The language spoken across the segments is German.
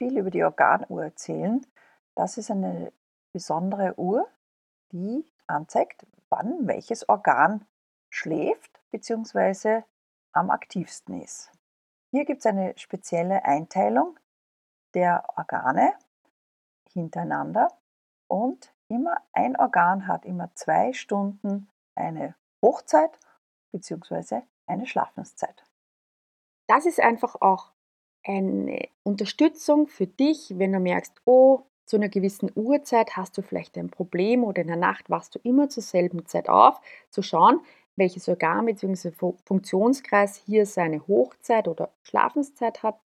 viel über die Organuhr erzählen. Das ist eine besondere Uhr, die anzeigt, wann welches Organ schläft bzw. am aktivsten ist. Hier gibt es eine spezielle Einteilung der Organe hintereinander und immer ein Organ hat immer zwei Stunden eine Hochzeit bzw. eine Schlafenszeit. Das ist einfach auch eine Unterstützung für dich, wenn du merkst, oh, zu einer gewissen Uhrzeit hast du vielleicht ein Problem oder in der Nacht wachst du immer zur selben Zeit auf, zu schauen, welches Organ bzw. Funktionskreis hier seine Hochzeit oder Schlafenszeit hat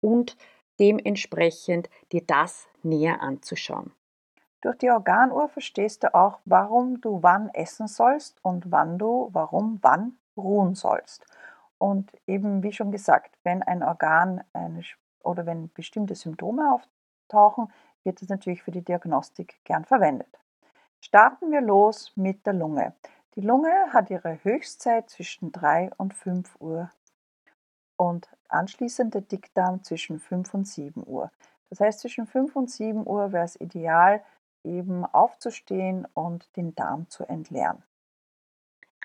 und dementsprechend dir das näher anzuschauen. Durch die Organuhr verstehst du auch, warum du wann essen sollst und wann du warum wann ruhen sollst. Und eben wie schon gesagt, wenn ein Organ eine, oder wenn bestimmte Symptome auftauchen, wird es natürlich für die Diagnostik gern verwendet. Starten wir los mit der Lunge. Die Lunge hat ihre Höchstzeit zwischen 3 und 5 Uhr und anschließend der Dickdarm zwischen 5 und 7 Uhr. Das heißt, zwischen 5 und 7 Uhr wäre es ideal, eben aufzustehen und den Darm zu entleeren.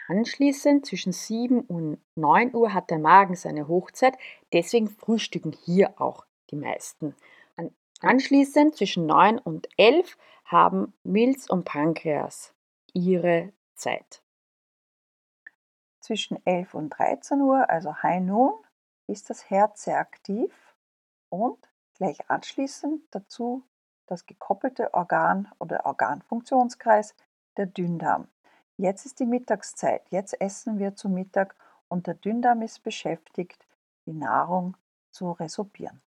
Anschließend zwischen 7 und 9 Uhr hat der Magen seine Hochzeit, deswegen frühstücken hier auch die meisten. Anschließend zwischen 9 und 11 haben Milz und Pankreas ihre Zeit. Zwischen 11 und 13 Uhr, also High Noon, ist das Herz sehr aktiv und gleich anschließend dazu das gekoppelte Organ oder Organfunktionskreis, der Dünndarm. Jetzt ist die Mittagszeit, jetzt essen wir zu Mittag und der Dünndarm ist beschäftigt, die Nahrung zu resorbieren.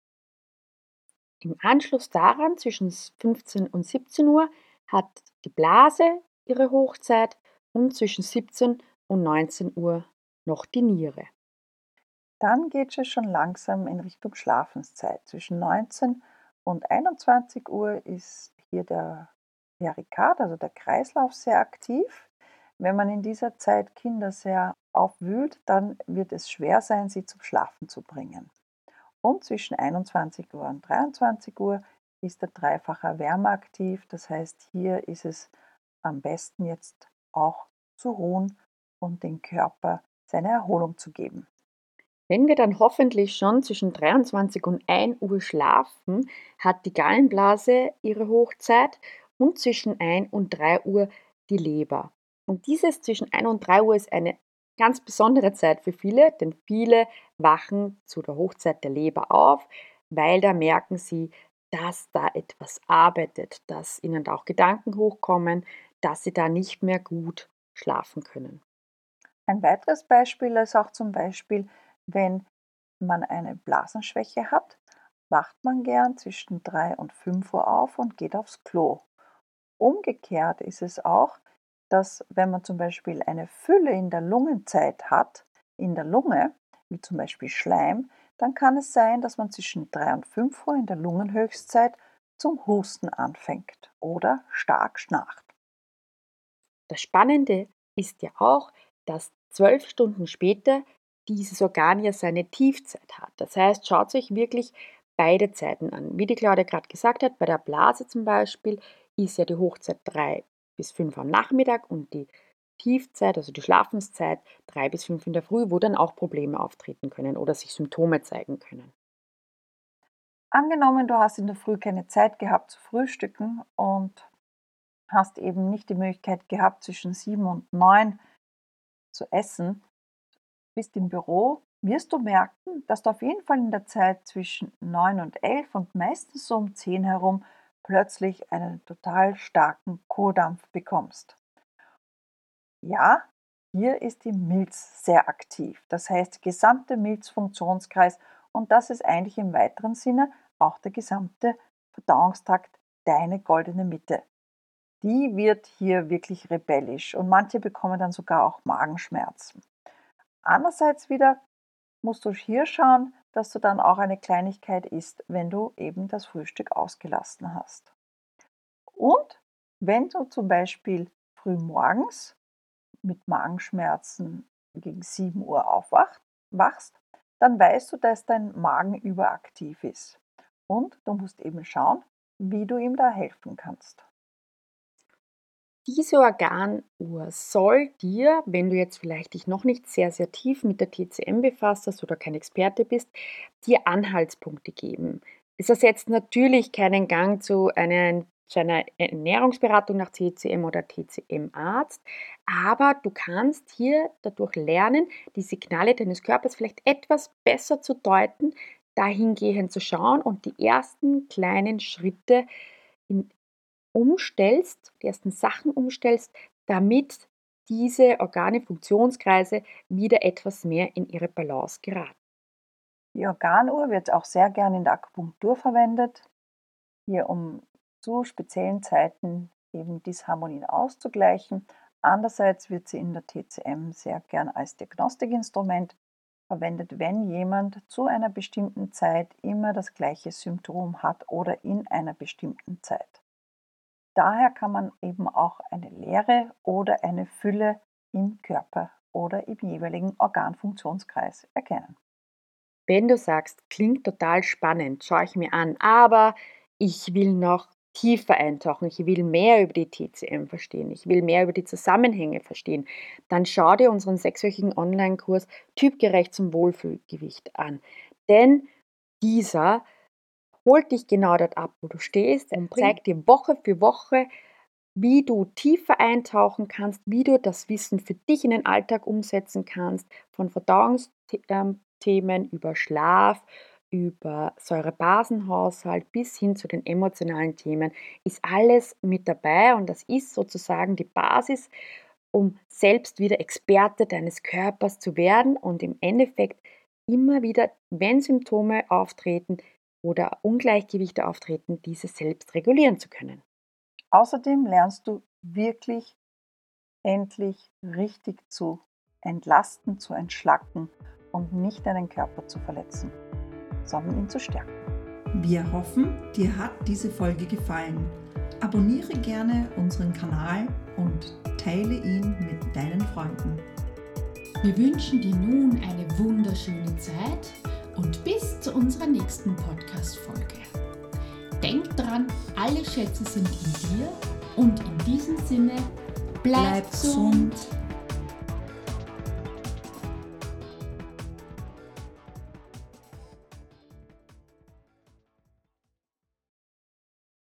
Im Anschluss daran, zwischen 15 und 17 Uhr, hat die Blase ihre Hochzeit und zwischen 17 und 19 Uhr noch die Niere. Dann geht es schon langsam in Richtung Schlafenszeit. Zwischen 19 und 21 Uhr ist hier der Perikard, also der Kreislauf, sehr aktiv. Wenn man in dieser Zeit Kinder sehr aufwühlt, dann wird es schwer sein, sie zum Schlafen zu bringen. Und zwischen 21 Uhr und 23 Uhr ist der dreifache Wärme aktiv. Das heißt, hier ist es am besten jetzt auch zu ruhen und den Körper seine Erholung zu geben. Wenn wir dann hoffentlich schon zwischen 23 und 1 Uhr schlafen, hat die Gallenblase ihre Hochzeit und zwischen 1 und 3 Uhr die Leber. Und dieses zwischen 1 und 3 Uhr ist eine ganz besondere Zeit für viele, denn viele wachen zu der Hochzeit der Leber auf, weil da merken sie, dass da etwas arbeitet, dass ihnen da auch Gedanken hochkommen, dass sie da nicht mehr gut schlafen können. Ein weiteres Beispiel ist auch zum Beispiel, wenn man eine Blasenschwäche hat, wacht man gern zwischen 3 und 5 Uhr auf und geht aufs Klo. Umgekehrt ist es auch, dass wenn man zum Beispiel eine Fülle in der Lungenzeit hat, in der Lunge, wie zum Beispiel Schleim, dann kann es sein, dass man zwischen 3 und 5 Uhr in der Lungenhöchstzeit zum Husten anfängt oder stark schnarcht. Das Spannende ist ja auch, dass zwölf Stunden später dieses Organ ja seine Tiefzeit hat. Das heißt, schaut euch wirklich beide Zeiten an. Wie die Claudia gerade gesagt hat, bei der Blase zum Beispiel ist ja die Hochzeit 3 bis 5 am Nachmittag und die Tiefzeit, also die Schlafenszeit, 3 bis 5 in der Früh, wo dann auch Probleme auftreten können oder sich Symptome zeigen können. Angenommen, du hast in der Früh keine Zeit gehabt zu frühstücken und hast eben nicht die Möglichkeit gehabt, zwischen 7 und 9 zu essen, bist im Büro, wirst du merken, dass du auf jeden Fall in der Zeit zwischen 9 und 11 und meistens so um 10 herum plötzlich einen total starken Kohldampf bekommst. Ja, hier ist die Milz sehr aktiv, das heißt gesamte Milzfunktionskreis und das ist eigentlich im weiteren Sinne auch der gesamte Verdauungstrakt deine goldene Mitte. Die wird hier wirklich rebellisch und manche bekommen dann sogar auch Magenschmerzen. Andererseits wieder musst du hier schauen, dass du dann auch eine Kleinigkeit isst, wenn du eben das Frühstück ausgelassen hast. Und wenn du zum Beispiel früh morgens mit Magenschmerzen gegen 7 Uhr aufwachst, dann weißt du, dass dein Magen überaktiv ist. Und du musst eben schauen, wie du ihm da helfen kannst. Diese Organuhr soll dir, wenn du jetzt vielleicht dich noch nicht sehr, sehr tief mit der TCM befasst hast oder kein Experte bist, dir Anhaltspunkte geben. Es ersetzt natürlich keinen Gang zu einer, zu einer Ernährungsberatung nach TCM oder TCM-Arzt, aber du kannst hier dadurch lernen, die Signale deines Körpers vielleicht etwas besser zu deuten, dahingehend zu schauen und die ersten kleinen Schritte in, umstellst, die ersten Sachen umstellst, damit diese Organe, Funktionskreise wieder etwas mehr in ihre Balance geraten. Die Organuhr wird auch sehr gern in der Akupunktur verwendet, hier um zu speziellen Zeiten eben Disharmonien auszugleichen. Andererseits wird sie in der TCM sehr gern als Diagnostikinstrument verwendet, wenn jemand zu einer bestimmten Zeit immer das gleiche Symptom hat oder in einer bestimmten Zeit. Daher kann man eben auch eine Leere oder eine Fülle im Körper oder im jeweiligen Organfunktionskreis erkennen. Wenn du sagst, klingt total spannend, schaue ich mir an, aber ich will noch tiefer eintauchen, ich will mehr über die TCM verstehen, ich will mehr über die Zusammenhänge verstehen, dann schau dir unseren sechswöchigen Online-Kurs Typgerecht zum Wohlfühlgewicht an. Denn dieser holt dich genau dort ab, wo du stehst und zeigt dir Woche für Woche, wie du tiefer eintauchen kannst, wie du das Wissen für dich in den Alltag umsetzen kannst, von Verdauungsthemen über Schlaf, über Säurebasenhaushalt bis hin zu den emotionalen Themen, ist alles mit dabei und das ist sozusagen die Basis, um selbst wieder Experte deines Körpers zu werden und im Endeffekt immer wieder, wenn Symptome auftreten, oder Ungleichgewichte auftreten, diese selbst regulieren zu können. Außerdem lernst du wirklich endlich richtig zu entlasten, zu entschlacken und nicht deinen Körper zu verletzen, sondern ihn zu stärken. Wir hoffen, dir hat diese Folge gefallen. Abonniere gerne unseren Kanal und teile ihn mit deinen Freunden. Wir wünschen dir nun eine wunderschöne Zeit und bis zu unserer nächsten Podcast-Folge. Denk dran, alle Schätze sind in dir und in diesem Sinne, bleib, bleib gesund. gesund